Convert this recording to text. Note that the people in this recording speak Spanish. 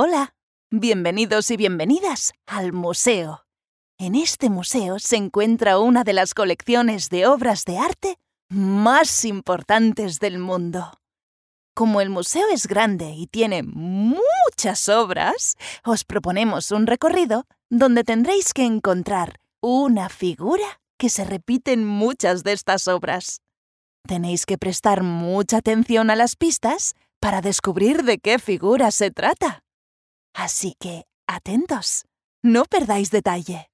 Hola, bienvenidos y bienvenidas al museo. En este museo se encuentra una de las colecciones de obras de arte más importantes del mundo. Como el museo es grande y tiene muchas obras, os proponemos un recorrido donde tendréis que encontrar una figura que se repite en muchas de estas obras. Tenéis que prestar mucha atención a las pistas para descubrir de qué figura se trata. Así que, atentos, no perdáis detalle.